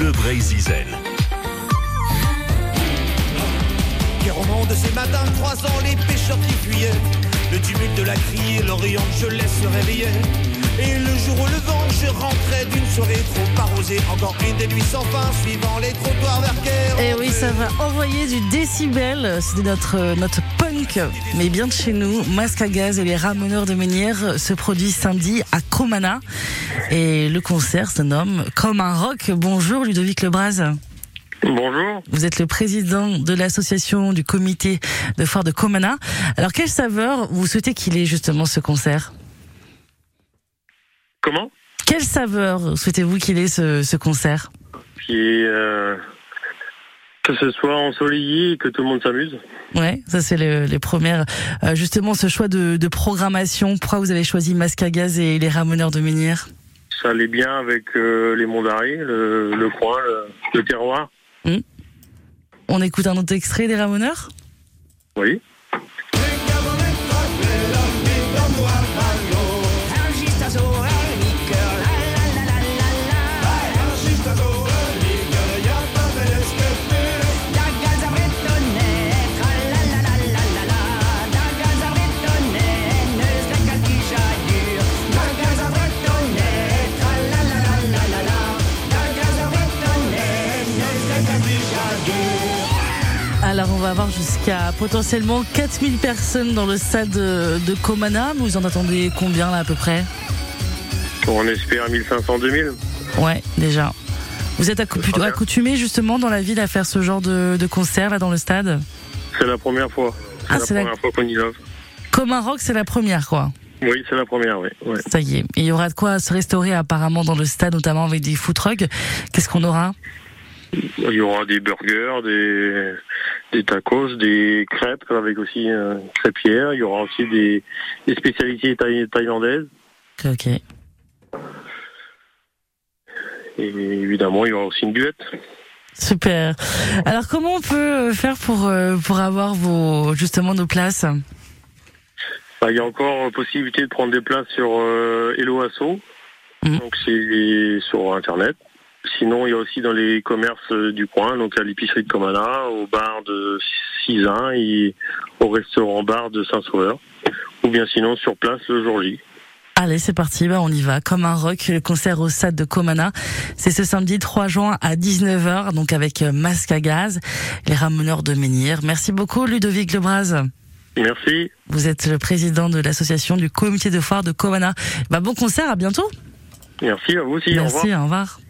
Bleu Brésil. Guerre de ces matins croisant les pêcheurs qui fuyaient. Le tumulte de la criée, l'Orient, je laisse se réveiller. Et le jour au levant, je rentrais d'une soirée trop arrosée. Encore une des nuits sans fin, suivant les trottoirs vers Et oui, ça va envoyer du décibel. C'était notre, notre mais bien de chez nous. Masque à gaz et les ramoneurs de Menhirs se produisent samedi à Comana. Et le concert se nomme Comme un rock. Bonjour Ludovic Lebras. Bonjour. Vous êtes le président de l'association du comité de foire de Comana. Alors, quelle saveur vous souhaitez qu'il ait justement ce concert? Comment? Quelle saveur souhaitez-vous qu'il ait ce, concert? Euh, que ce soit ensoleillé et que tout le monde s'amuse. Ouais, ça c'est les premières. Euh, justement, ce choix de, programmation, pourquoi vous avez choisi Masque à gaz et les Ramoneurs de Menhir Ça allait bien avec euh, les monts d'arrêt, le, coin, le, terroir. Hmm. On écoute un autre extrait des Ramoneurs? Oui. Alors on va avoir jusqu'à potentiellement 4000 personnes dans le stade de Comana. Vous en attendez combien là à peu près? On espère 1500-2000. Ouais, déjà. Vous êtes accoutumé justement dans la ville à faire ce genre de, concert là dans le stade? C'est la première fois. C'est ah, la première fois qu'on y va. Comme un rock, c'est la première quoi. Oui, c'est la première, oui. Ça y est. il y aura de quoi se restaurer apparemment dans le stade, notamment avec des food trucks. Qu'est-ce qu'on aura? Il y aura des burgers, des, des tacos, des crêpes avec aussi un crêpière. Il y aura aussi des, des spécialités thaïlandaises. Ok. Et évidemment, il y aura aussi une duette. Super. Alors, comment on peut faire pour euh, pour avoir vos justement nos places? Bah, Il y a encore possibilité de prendre des places sur euh, Hello Asso. Mmh. Donc c'est sur internet. Sinon, il y a aussi dans les commerces euh, du coin, donc à l'épicerie de Comana, au bar de Cisin et au restaurant bar de Saint-Sauveur. Ou bien sinon sur place le jour J. Allez, c'est parti, bah on y va. Comme un rock, le concert au stade de Comana. C'est ce samedi 3 juin à 19h, donc avec euh, Masque à gaz, les ramoneurs de Menhir. Merci beaucoup, Ludovic Lebras. Merci. Vous êtes le président de l'association du comité de foire de Comana. Bah, bon concert, à bientôt. Merci à vous aussi. Merci, Au revoir.